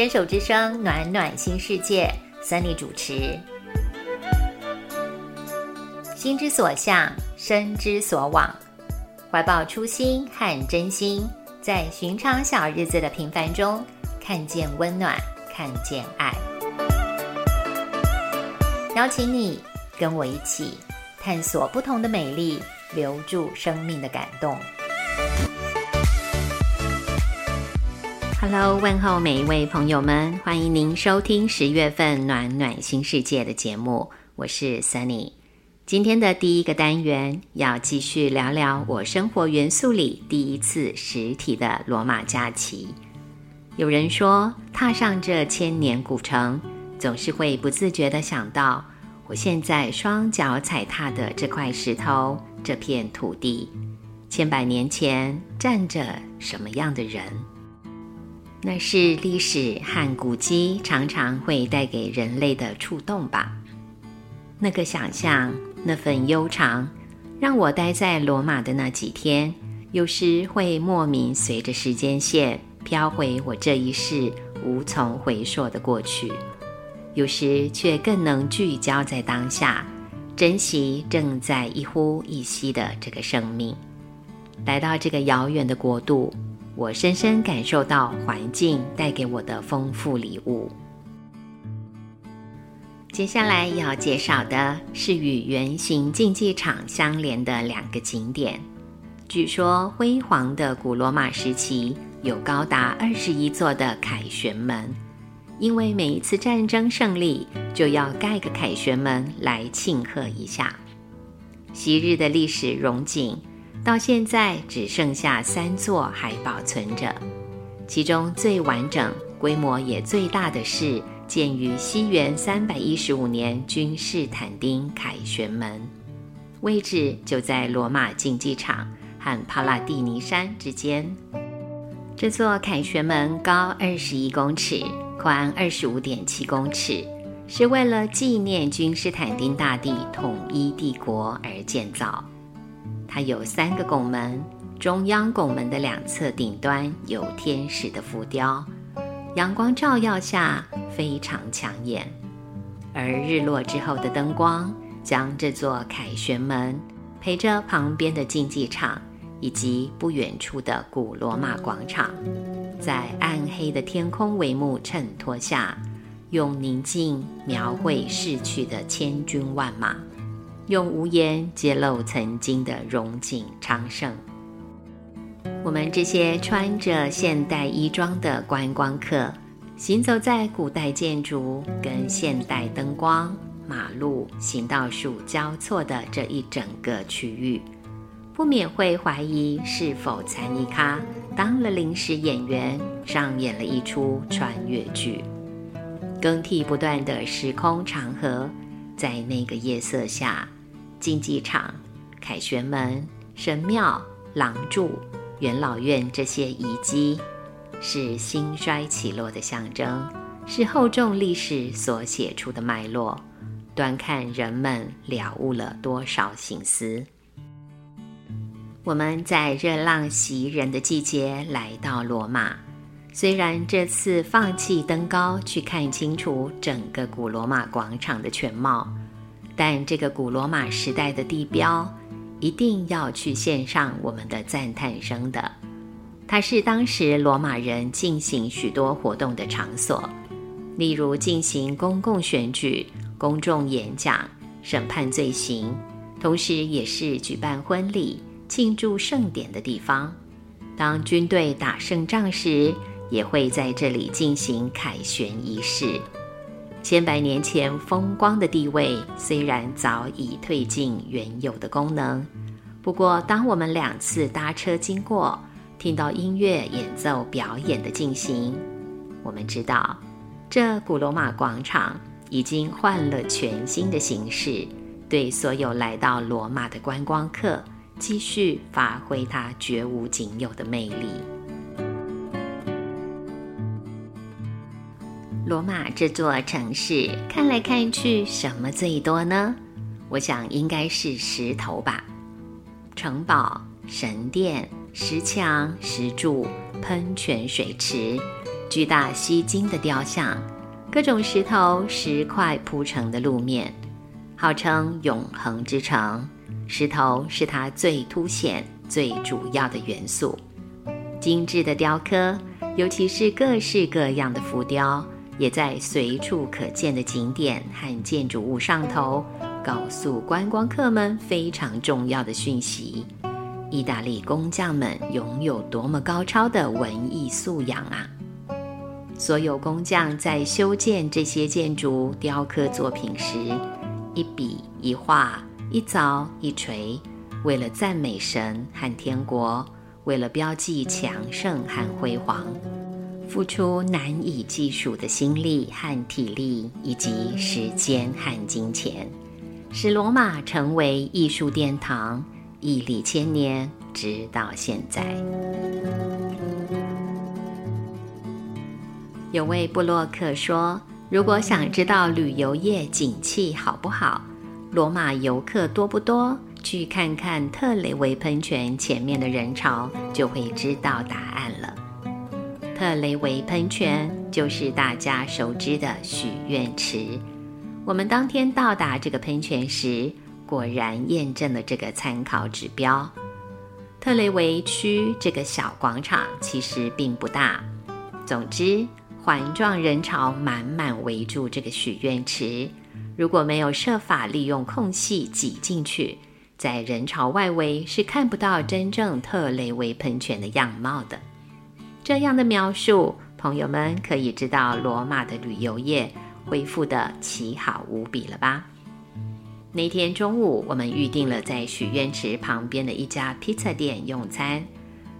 牵手之声，暖暖新世界，Sunny 主持。心之所向，身之所往，怀抱初心和真心，在寻常小日子的平凡中，看见温暖，看见爱。邀请你跟我一起探索不同的美丽，留住生命的感动。Hello，问候每一位朋友们，欢迎您收听十月份暖暖新世界的节目，我是 Sunny。今天的第一个单元要继续聊聊我生活元素里第一次实体的罗马假期。有人说，踏上这千年古城，总是会不自觉地想到，我现在双脚踩踏的这块石头、这片土地，千百年前站着什么样的人？那是历史和古迹常常会带给人类的触动吧。那个想象，那份悠长，让我待在罗马的那几天，有时会莫名随着时间线飘回我这一世无从回溯的过去；有时却更能聚焦在当下，珍惜正在一呼一吸的这个生命。来到这个遥远的国度。我深深感受到环境带给我的丰富礼物。接下来要介绍的是与圆形竞技场相连的两个景点。据说辉煌的古罗马时期有高达二十一座的凯旋门，因为每一次战争胜利就要盖个凯旋门来庆贺一下。昔日的历史荣景。到现在只剩下三座还保存着，其中最完整、规模也最大的是建于西元三百一十五年君士坦丁凯旋门，位置就在罗马竞技场和帕拉蒂尼山之间。这座凯旋门高二十一公尺，宽二十五点七公尺，是为了纪念君士坦丁大帝统一帝国而建造。它有三个拱门，中央拱门的两侧顶端有天使的浮雕，阳光照耀下非常抢眼。而日落之后的灯光，将这座凯旋门陪着旁边的竞技场以及不远处的古罗马广场，在暗黑的天空帷幕衬托下，用宁静描绘逝去的千军万马。用无言揭露曾经的荣景昌盛。我们这些穿着现代衣装的观光客，行走在古代建筑跟现代灯光、马路、行道树交错的这一整个区域，不免会怀疑是否残尼卡当了临时演员，上演了一出穿越剧。更替不断的时空长河，在那个夜色下。竞技场、凯旋门、神庙、廊柱、元老院这些遗迹，是兴衰起落的象征，是厚重历史所写出的脉络。端看人们了悟了多少心思。我们在热浪袭人的季节来到罗马，虽然这次放弃登高去看清楚整个古罗马广场的全貌。但这个古罗马时代的地标，一定要去献上我们的赞叹声的。它是当时罗马人进行许多活动的场所，例如进行公共选举、公众演讲、审判罪行，同时也是举办婚礼、庆祝盛典的地方。当军队打胜仗时，也会在这里进行凯旋仪式。千百年前风光的地位虽然早已褪尽原有的功能，不过当我们两次搭车经过，听到音乐演奏表演的进行，我们知道这古罗马广场已经换了全新的形式，对所有来到罗马的观光客继续发挥它绝无仅有的魅力。罗马这座城市看来看去，什么最多呢？我想应该是石头吧。城堡、神殿、石墙、石柱、喷泉、水池，巨大吸睛的雕像，各种石头石块铺成的路面，号称永恒之城。石头是它最凸显、最主要的元素。精致的雕刻，尤其是各式各样的浮雕，也在随处可见的景点和建筑物上头，告诉观光客们非常重要的讯息：意大利工匠们拥有多么高超的文艺素养啊！所有工匠在修建这些建筑雕刻作品时，一笔一画，一凿一锤，为了赞美神和天国，为了标记强盛和辉煌，付出难以计数的心力和体力，以及时间和金钱，使罗马成为艺术殿堂，屹立千年，直到现在。有位布洛克说：“如果想知道旅游业景气好不好，罗马游客多不多，去看看特雷维喷泉前面的人潮，就会知道答案”特雷维喷泉就是大家熟知的许愿池。我们当天到达这个喷泉时，果然验证了这个参考指标。特雷维区这个小广场其实并不大。总之。环状人潮满满围住这个许愿池，如果没有设法利用空隙挤进去，在人潮外围是看不到真正特雷维喷泉的样貌的。这样的描述，朋友们可以知道罗马的旅游业恢复的奇好无比了吧？那天中午，我们预定了在许愿池旁边的一家披萨店用餐。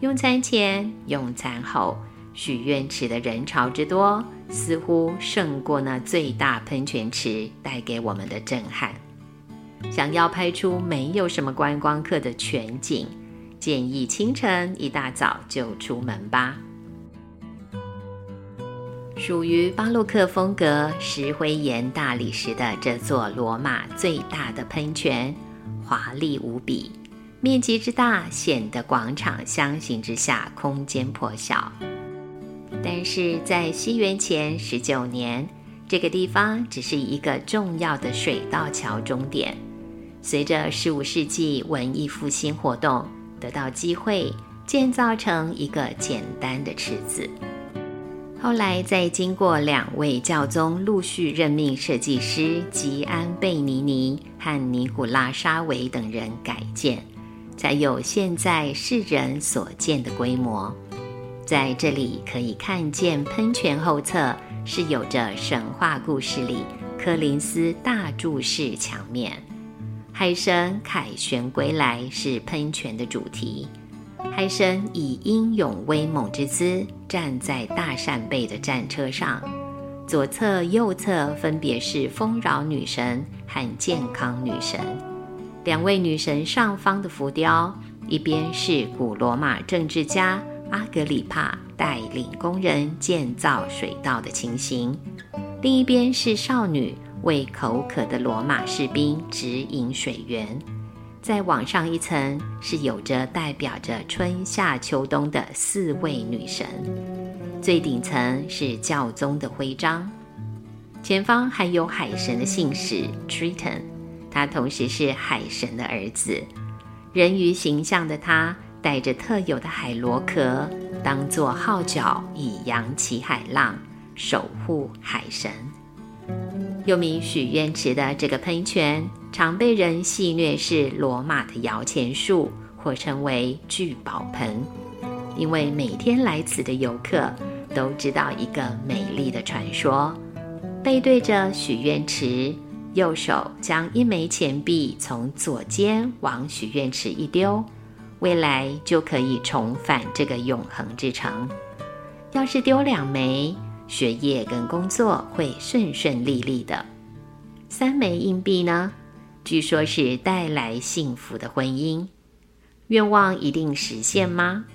用餐前、用餐后。许愿池的人潮之多，似乎胜过那最大喷泉池带给我们的震撼。想要拍出没有什么观光客的全景，建议清晨一大早就出门吧。属于巴洛克风格石灰岩大理石的这座罗马最大的喷泉，华丽无比，面积之大显得广场相形之下空间颇小。但是在西元前十九年，这个地方只是一个重要的水道桥终点。随着十五世纪文艺复兴活动，得到机会建造成一个简单的池子。后来在经过两位教宗陆续任命设计师吉安贝尼尼和尼古拉沙维等人改建，才有现在世人所见的规模。在这里可以看见喷泉后侧是有着神话故事里柯林斯大柱式墙面，海神凯旋归来是喷泉的主题。海神以英勇威猛之姿站在大扇贝的战车上，左侧、右侧分别是丰饶女神和健康女神。两位女神上方的浮雕，一边是古罗马政治家。阿格里帕带领工人建造水道的情形，另一边是少女为口渴的罗马士兵指引水源。再往上一层是有着代表着春夏秋冬的四位女神，最顶层是教宗的徽章。前方还有海神的信使 Triton，他同时是海神的儿子，人鱼形象的他。带着特有的海螺壳，当做号角以扬起海浪，守护海神。又名许愿池的这个喷泉，常被人戏谑是罗马的摇钱树，或称为聚宝盆，因为每天来此的游客都知道一个美丽的传说：背对着许愿池，右手将一枚钱币从左肩往许愿池一丢。未来就可以重返这个永恒之城。要是丢两枚，学业跟工作会顺顺利利的。三枚硬币呢？据说是带来幸福的婚姻。愿望一定实现吗？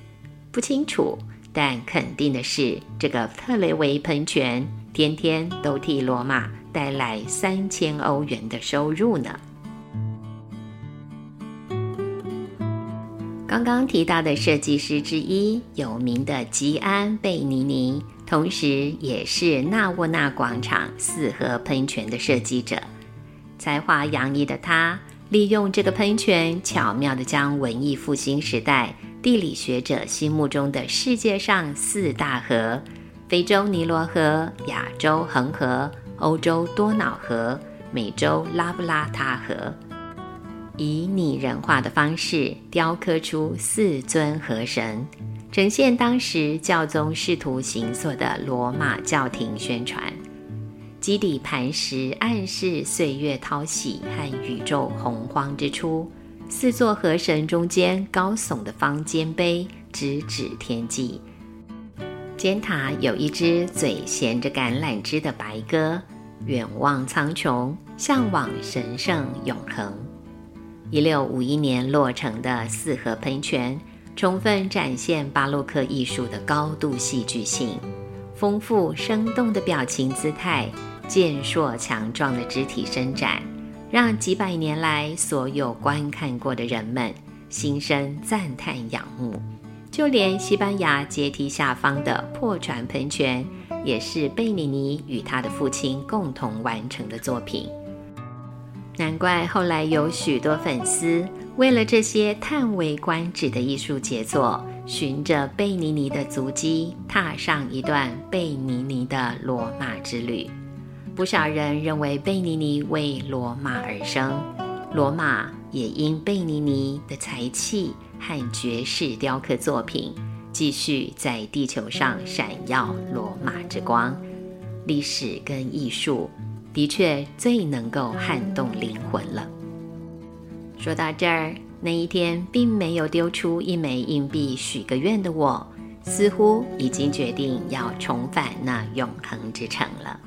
不清楚，但肯定的是，这个特雷维喷泉天天都替罗马带来三千欧元的收入呢。刚刚提到的设计师之一，有名的吉安贝尼尼同时也是纳沃纳广场四合喷泉的设计者。才华洋溢的他，利用这个喷泉，巧妙地将文艺复兴时代地理学者心目中的世界上四大河——非洲尼罗河、亚洲恒河、欧洲多瑙河、美洲拉布拉塔河，以拟人化的方式雕刻出四尊河神，呈现当时教宗试图行塑的罗马教廷宣传。基底磐石暗示岁月淘洗和宇宙洪荒之初。四座河神中间高耸的方尖碑直指天际，尖塔有一只嘴衔着橄榄枝的白鸽，远望苍穹，向往神圣永恒。一六五一年落成的四合喷泉，充分展现巴洛克艺术的高度戏剧性，丰富生动的表情姿态。健硕强壮的肢体伸展，让几百年来所有观看过的人们心生赞叹仰慕。就连西班牙阶梯下方的破船喷泉，也是贝尼尼与他的父亲共同完成的作品。难怪后来有许多粉丝为了这些叹为观止的艺术杰作，循着贝尼尼的足迹，踏上一段贝尼尼的罗马之旅。不少人认为贝尼尼为罗马而生，罗马也因贝尼尼的才气和绝世雕刻作品，继续在地球上闪耀罗马之光。历史跟艺术的确最能够撼动灵魂了。说到这儿，那一天并没有丢出一枚硬币许个愿的我，似乎已经决定要重返那永恒之城了。